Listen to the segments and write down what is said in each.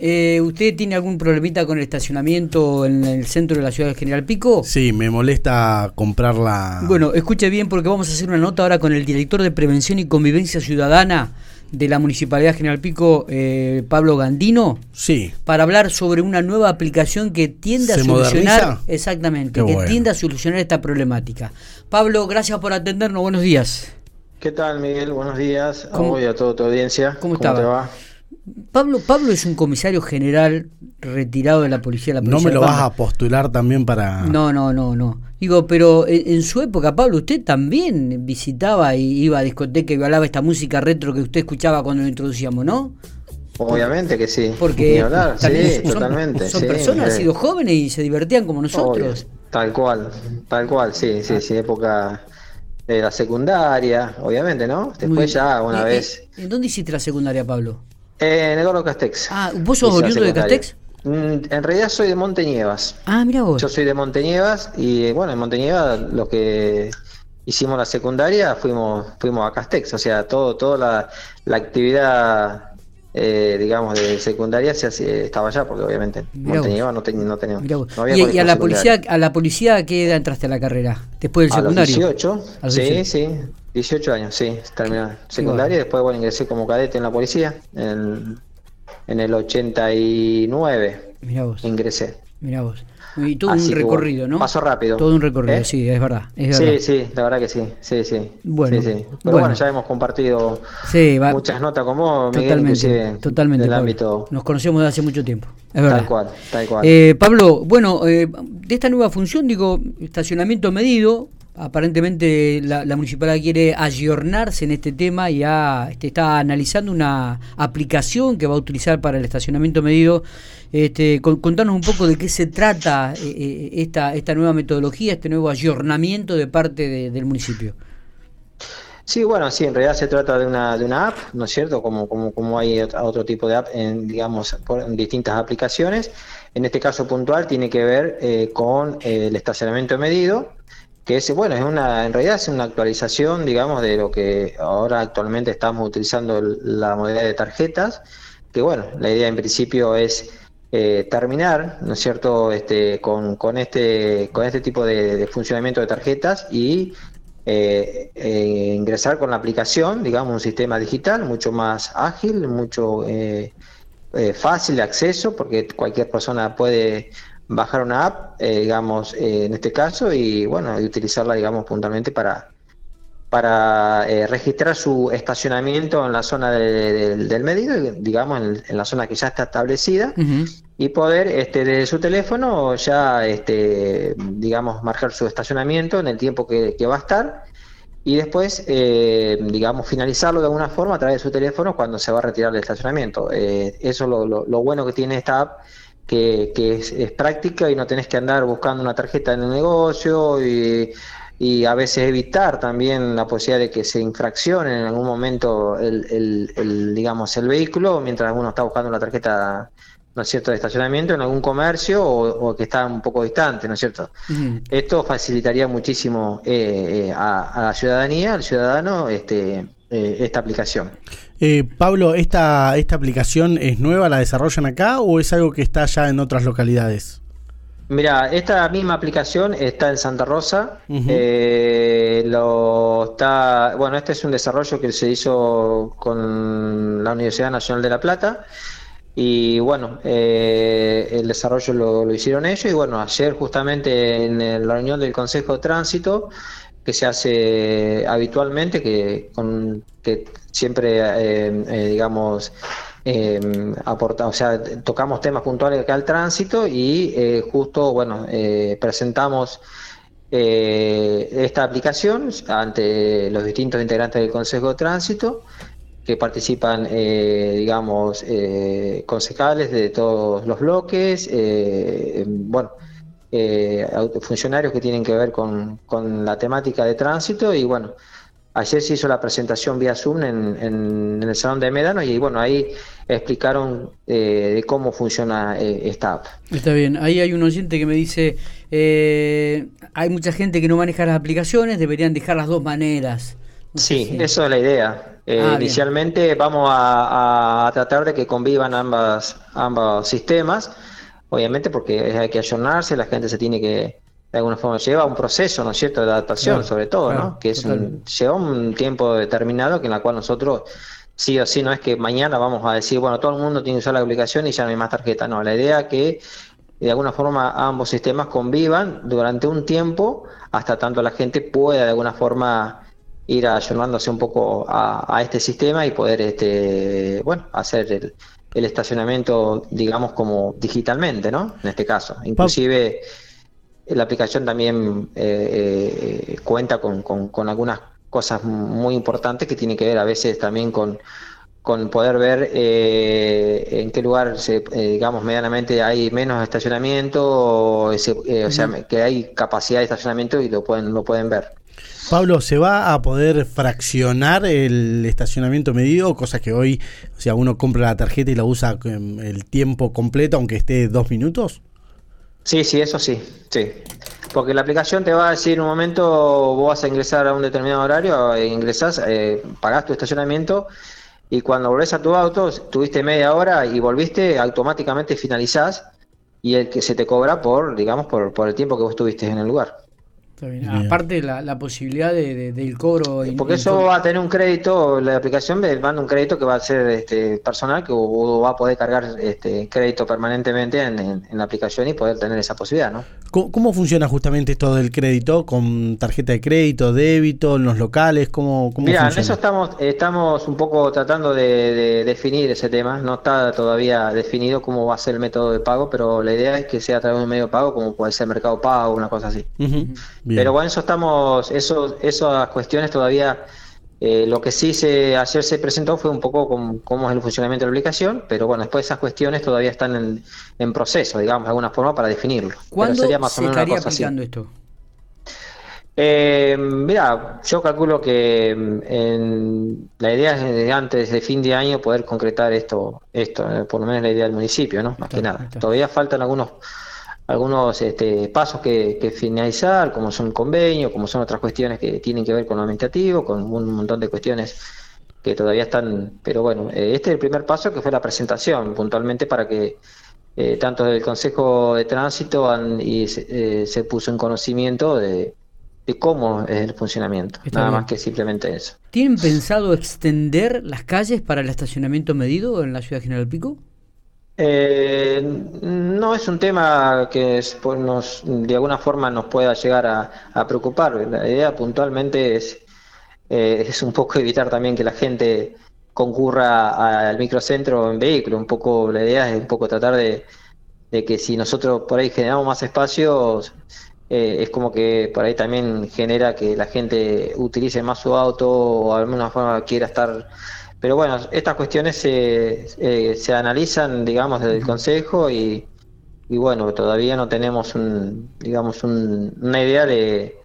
Eh, ¿Usted tiene algún problemita con el estacionamiento en el centro de la ciudad de General Pico? Sí, me molesta comprarla. Bueno, escuche bien porque vamos a hacer una nota ahora con el director de Prevención y Convivencia Ciudadana de la Municipalidad de General Pico, eh, Pablo Gandino. Sí. Para hablar sobre una nueva aplicación que tiende a solucionar. Exactamente, que tiende a solucionar esta problemática. Pablo, gracias por atendernos. Buenos días. ¿Qué tal, Miguel? Buenos días a vos y a toda tu audiencia. ¿Cómo, ¿Cómo te va? Pablo, Pablo es un comisario general retirado de la policía. La no me lo vas a postular también para... No, no, no, no. Digo, pero en, su época, Pablo, usted también visitaba y iba a discoteca y hablaba esta música retro que usted escuchaba cuando lo introducíamos, ¿no? Obviamente que sí. Porque sí, son, totalmente. Son personas, han sido jóvenes y se divertían como nosotros. Tal cual, tal cual, sí, sí, sí, época de la secundaria, obviamente, ¿no? Después ya una vez... ¿En dónde hiciste la secundaria, Pablo? Eh, en Eduardo Castex. Ah, ¿vos sos oriundo de Castex? Mm, en realidad soy de Monteñevas. Ah, mira vos. Yo soy de Monteñevas y bueno, en Monteñevas lo que hicimos la secundaria fuimos fuimos a Castex, o sea, todo toda la, la actividad eh, digamos de secundaria se estaba allá porque obviamente Monteñevas no, no teníamos. ¿Y, a la policía a la policía qué edad entraste a la carrera? Después del secundario. A los 18. sí, sí. 18 años, sí, terminé secundaria y después bueno, ingresé como cadete en la policía en, en el 89. Mirá vos. Ingresé. Mirá vos. Y todo un recorrido, ¿no? Pasó rápido. Todo un recorrido, ¿Eh? sí, es verdad, Sí, sí, la verdad que sí, sí, sí. Bueno, Pero bueno, ya hemos compartido muchas notas con vos, Miguel, totalmente, ámbito. Nos conocemos desde hace mucho tiempo, es verdad. Tal cual, tal cual. Eh, Pablo, bueno, eh, de esta nueva función, digo, estacionamiento medido, aparentemente la, municipalidad quiere ayornarse en este tema y este, está analizando una aplicación que va a utilizar para el estacionamiento medido. Este, contanos un poco de qué se trata eh, eh, esta, nueva metodología, este nuevo ayornamiento de parte del municipio. Sí, bueno, sí, en realidad se trata de una, app, ¿no es cierto? Como, hay otro tipo de app en, digamos, distintas aplicaciones. En este caso puntual tiene que ver eh, con el estacionamiento medido que es, bueno, es una, en realidad es una actualización, digamos, de lo que ahora actualmente estamos utilizando la modalidad de tarjetas, que bueno, la idea en principio es eh, terminar, ¿no es cierto?, este, con, con, este, con este tipo de, funcionamiento de tarjetas y eh, eh, ingresar con la aplicación, digamos, un sistema digital mucho más ágil, mucho fácil de acceso, porque cualquier persona puede bajar una app, eh, digamos, eh, en este caso, y bueno, y utilizarla, digamos, puntualmente para, para eh, registrar su estacionamiento en la zona del medido, digamos, en, la zona que ya está establecida, y poder, este, desde su teléfono, ya, este, digamos, marcar su estacionamiento en el tiempo que, va a estar, y después, digamos, finalizarlo de alguna forma a través de su teléfono cuando se va a retirar el estacionamiento. eso es lo, lo bueno que tiene esta app que, es, práctica y no tenés que andar buscando una tarjeta en el negocio y, a veces evitar también la posibilidad de que se infraccione en algún momento el, digamos el vehículo mientras uno está buscando una tarjeta ¿no es cierto?, de estacionamiento en algún comercio o, que está un poco distante, ¿no es cierto? Esto facilitaría muchísimo eh, eh, a, la ciudadanía, al ciudadano, este, eh, esta aplicación. Eh, Pablo, ¿esta, ¿esta aplicación es nueva, la desarrollan acá o es algo que está ya en otras localidades? Mira, esta misma aplicación está en Santa Rosa. Eh, lo está, bueno, este es un desarrollo que se hizo con la Universidad Nacional de La Plata. Y bueno, el desarrollo lo, lo, hicieron ellos. Y bueno, ayer justamente en la reunión del Consejo de Tránsito que se hace habitualmente, que, con, que siempre, eh, eh, digamos, eh, aporta, o sea, tocamos temas puntuales acá al tránsito y justo, bueno, presentamos esta aplicación ante los distintos integrantes del Consejo de Tránsito que participan, digamos, concejales de todos los bloques, bueno, eh, funcionarios que tienen que ver con, la temática de tránsito y bueno, ayer se hizo la presentación vía Zoom en, el Salón de Médano y bueno, ahí explicaron eh, de cómo funciona eh, esta app. Está bien, ahí hay un oyente que me dice, eh, hay mucha gente que no maneja las aplicaciones, deberían dejar las dos maneras. sí, eso es la idea. Eh, Ah, bien. inicialmente vamos a, a tratar de que convivan ambas, ambos sistemas, obviamente porque hay que ayornarse, la gente se tiene que, de alguna forma, lleva un proceso, ¿no es cierto?, de adaptación, Claro, sobre todo, claro, ¿no? Que es un, lleva un tiempo determinado que en la cual nosotros, sí o sí, no es que mañana vamos a decir, bueno, todo el mundo tiene que usar la aplicación y ya no hay más tarjeta, no, la idea es que de alguna forma ambos sistemas convivan durante un tiempo hasta tanto la gente pueda de alguna forma ir ayornándose un poco a, a este sistema y poder este bueno hacer el, el estacionamiento digamos como digitalmente no en este caso. Inclusive la aplicación también eh, eh, cuenta con, con- con algunas cosas muy importantes que tienen que ver a veces también con con poder ver eh, en qué lugar, se, eh, digamos, medianamente hay menos estacionamiento, o, ese- eh, o sea, que hay capacidad de estacionamiento y lo pueden, lo pueden ver. Pablo, ¿se va a poder fraccionar el estacionamiento medido? Cosa que hoy, o sea, uno compra la tarjeta y la usa em, el tiempo completo, aunque esté dos minutos. Sí, sí, eso sí, sí. Porque la aplicación te va a decir en un momento, vos vas a ingresar a un determinado horario, eh, ingresás, eh, pagás tu estacionamiento y cuando volvés a tu auto, tuviste media hora y volviste, automáticamente finalizás y el que se te cobra por, digamos, por, por el tiempo que vos estuviste en el lugar. Está bien. Bien. Aparte la, la posibilidad de, de- del cobro. in- Porque eso in- va a tener un crédito, la aplicación me manda un crédito que va a ser este, personal, que uno va a poder cargar este crédito permanentemente en, en- en la aplicación y poder tener esa posibilidad, ¿no? ¿Cómo, cómo funciona justamente esto del crédito? ¿Con tarjeta de crédito, débito, en los locales? ¿Cómo, cómo Mira, en eso estamos, estamos un poco tratando de, de definir ese tema. No está todavía definido cómo va a ser el método de pago, pero la idea es que sea a través de un medio de pago, como puede ser Mercado Pago, una cosa así. Bien. Pero bueno, eso estamos, eso, esas cuestiones todavía, eh, lo que sí se ayer se presentó fue un poco con- cómo es el funcionamiento de la aplicación, pero bueno, después esas cuestiones todavía están en, en proceso, digamos, de alguna forma para definirlo. Pero ¿Cuándo sería más o se menos una estaría cosa así. aplicando esto? Eh, mira, yo calculo que en- la idea es de antes de fin de año poder concretar esto, esto, eh, por lo menos la idea del municipio, ¿no? Más Está, que nada. está. Todavía faltan algunos algunos este, pasos que, que finalizar, como son convenios, como son otras cuestiones que tienen que ver con lo administrativo, con un montón de cuestiones que todavía están, pero bueno, eh, este es el primer paso que fue la presentación, puntualmente para que eh, tanto del Consejo de Tránsito han- y se, eh, se puso en conocimiento de, de cómo es el funcionamiento, Está nada bien. más que simplemente eso. ¿Tienen pensado extender las calles para el estacionamiento medido en la ciudad de General Pico? Eh, no es un tema que es- pues, nos, de alguna forma nos pueda llegar a, a preocupar. La idea puntualmente es, eh, es un poco evitar también que la gente concurra al microcentro en vehículo. Un poco la idea es un poco tratar de, de que si nosotros por ahí generamos más espacios, eh, es como que por ahí también genera que la gente utilice más su auto o de alguna forma quiera estar pero bueno, estas cuestiones se, eh, se analizan, digamos, desde el Consejo y, y bueno, todavía no tenemos un, digamos, un- una idea de,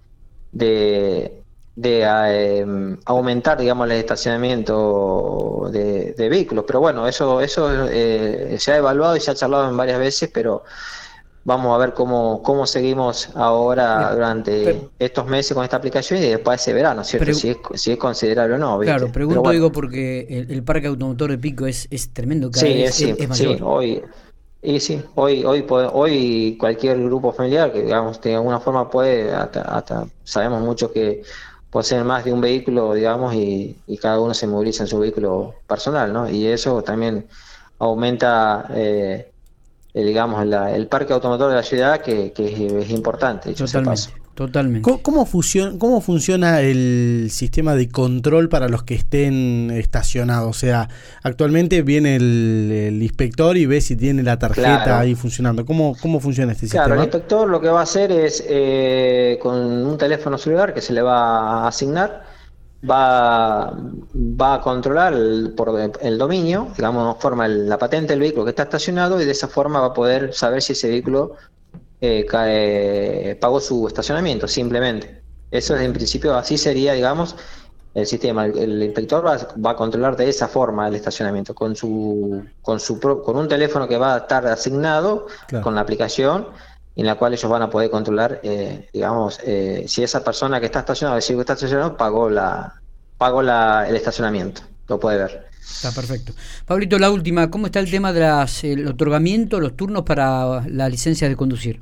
de, de, eh, aumentar, digamos, el estacionamiento de, de vehículos. Pero bueno, eso, eso eh, se ha evaluado y se ha charlado en varias veces, pero vamos a ver cómo, cómo seguimos ahora durante Pero- estos meses con esta aplicación y después ese verano, ¿cierto? Si, es, si es considerable o no. ¿viste? Claro, pregunto bueno. digo porque el, el parque automotor de Pico es, es tremendo, cada Sí, vez es, sí, es, es sí, mayor. hoy, y sí, hoy, hoy, hoy cualquier grupo familiar que digamos de alguna forma puede, hasta, hasta sabemos muchos que poseen más de un vehículo, digamos, y, y cada uno se moviliza en su vehículo personal, ¿no? Y eso también aumenta, eh, eh, digamos, la- el parque automotor de la ciudad, que, que es, es importante, dicho sea de Totalmente, paso. totalmente. ¿Cómo, cómo funciona, ¿Cómo funciona el sistema de control para los que estén estacionados? O sea, actualmente viene el, el inspector y ve si tiene la tarjeta Claro. ahí funcionando. ¿Cómo, cómo funciona este Claro, el sistema? inspector lo que va a hacer es, eh, con un teléfono celular que se le va a asignar, va, va a controlar el, por el dominio, digamos, forma el- la patente del vehículo que está estacionado y de esa forma va a poder saber si ese vehículo eh, cae- pagó su estacionamiento, simplemente. Eso es en principio, así sería, digamos, el sistema. El, el inspector va, va a controlar de esa forma el estacionamiento, con su, con su con un teléfono que va a estar asignado Claro. con la aplicación en la cual ellos van a poder controlar, eh, digamos, eh, si esa persona que está estacionada, que está estacionado, pagó la, pagó la, el estacionamiento. lo puede ver. Está perfecto. Pablito, la última, ¿cómo está el tema del otorgamiento, los turnos para la licencia de conducir?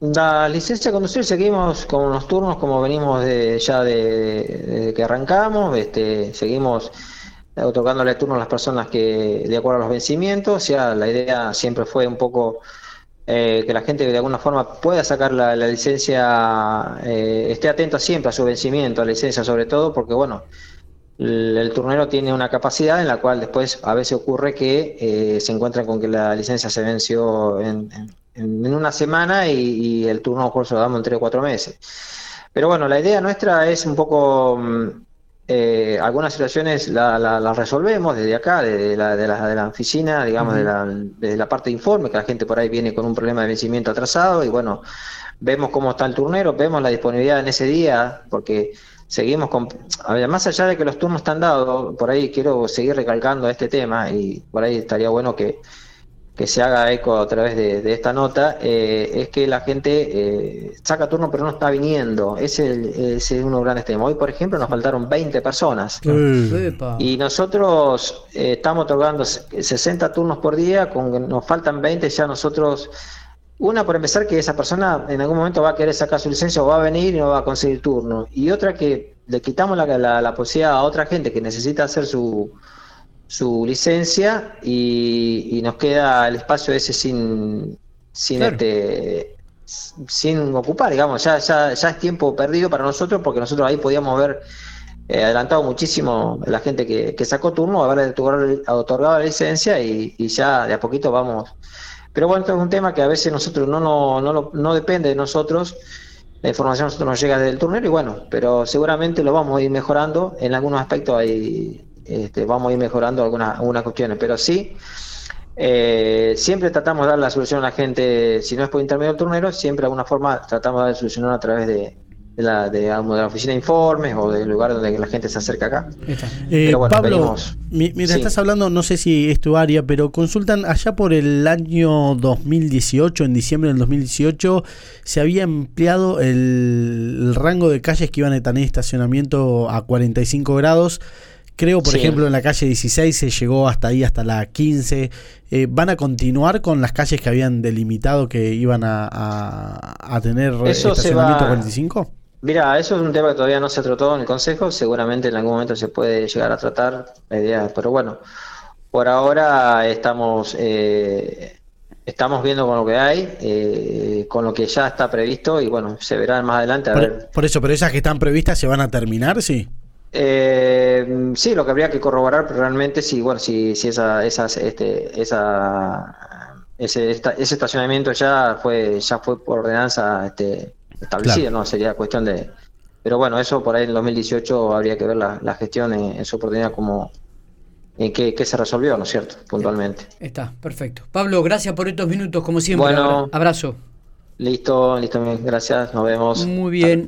La licencia de conducir seguimos con los turnos como venimos de, ya de, que arrancamos, este, seguimos otorgándole turnos a las personas que de acuerdo a los vencimientos, ya la idea siempre fue un poco eh, que la gente de alguna forma pueda sacar la, licencia, eh, esté atento siempre a su vencimiento, a la licencia sobre todo, porque bueno, el, turnero tiene una capacidad en la cual después a veces ocurre que eh, se encuentran con que la licencia se venció en, una semana y, el turno por se lo damos en tres o cuatro meses. Pero bueno, la idea nuestra es un poco mm, eh, algunas situaciones las la, resolvemos desde acá, desde la, de la, de la oficina, digamos, de la, desde la parte de informe, que la gente por ahí viene con un problema de vencimiento atrasado y bueno, vemos cómo está el turnero, vemos la disponibilidad en ese día, porque seguimos con, más allá de que los turnos están dados, por ahí quiero seguir recalcando este tema y por ahí estaría bueno que que se haga eco a través de, esta nota, eh, es que la gente eh, saca turno pero no está viniendo. Ese, es uno de los grandes temas. Hoy, por ejemplo, nos faltaron 20 personas. Y nosotros eh, estamos otorgando 60 turnos por día, con nos faltan 20, ya nosotros... Una, por empezar, que esa persona en algún momento va a querer sacar su licencia o va a venir y no va a conseguir turno. Y otra, que le quitamos la, la, la posibilidad a otra gente que necesita hacer su, su licencia y, nos queda el espacio ese sin sin este sin ocupar digamos ya, ya ya es tiempo perdido para nosotros porque nosotros ahí podíamos haber eh, adelantado muchísimo la gente que, que sacó turno haber otorgado, la licencia y, ya de a poquito vamos. Pero bueno esto es un tema que a veces nosotros no no no, no depende de nosotros. La información a nosotros nos llega desde el turnero y bueno pero seguramente lo vamos a ir mejorando. En algunos aspectos hay este, vamos a ir mejorando algunas, algunas cuestiones, pero sí, eh, siempre tratamos de dar la solución a la gente, si no es por intermedio del turnero, siempre de alguna forma tratamos de dar solución a través de, la, de, la oficina de informes o del lugar donde la gente se acerca acá. Eh, Pablo, mientras estás hablando, no sé si es tu área, pero consultan allá por el año 2018, en diciembre del 2018, se había empleado el, el rango de calles que iban a tener estacionamiento a 45 grados. Creo, por ejemplo, en la calle 16 se llegó hasta ahí, hasta la 15. Eh, ¿Van a continuar con las calles que habían delimitado que iban a, a, tener eso estacionamiento 45? Mira, eso es un tema que todavía no se trató en el Consejo. Seguramente en algún momento se puede llegar a tratar la idea, pero bueno, por ahora estamos eh, estamos viendo con lo que hay, eh, con lo que ya está previsto y bueno, se verán más adelante. A por, ver. por eso, pero esas que están previstas se van a terminar, sí. Eh, sí, lo que habría que corroborar realmente si, bueno, si, si esa, esas, este, esa, ese, ese estacionamiento ya fue, ya fue por ordenanza este, establecida, no sería cuestión de. Pero bueno, eso por ahí en 2018 habría que ver la, la gestión en, su oportunidad como en qué, se resolvió, ¿no es cierto? Puntualmente. Está, perfecto. Pablo, gracias por estos minutos, como siempre. Bueno, abrazo. Listo, listo, gracias, nos vemos. Muy bien.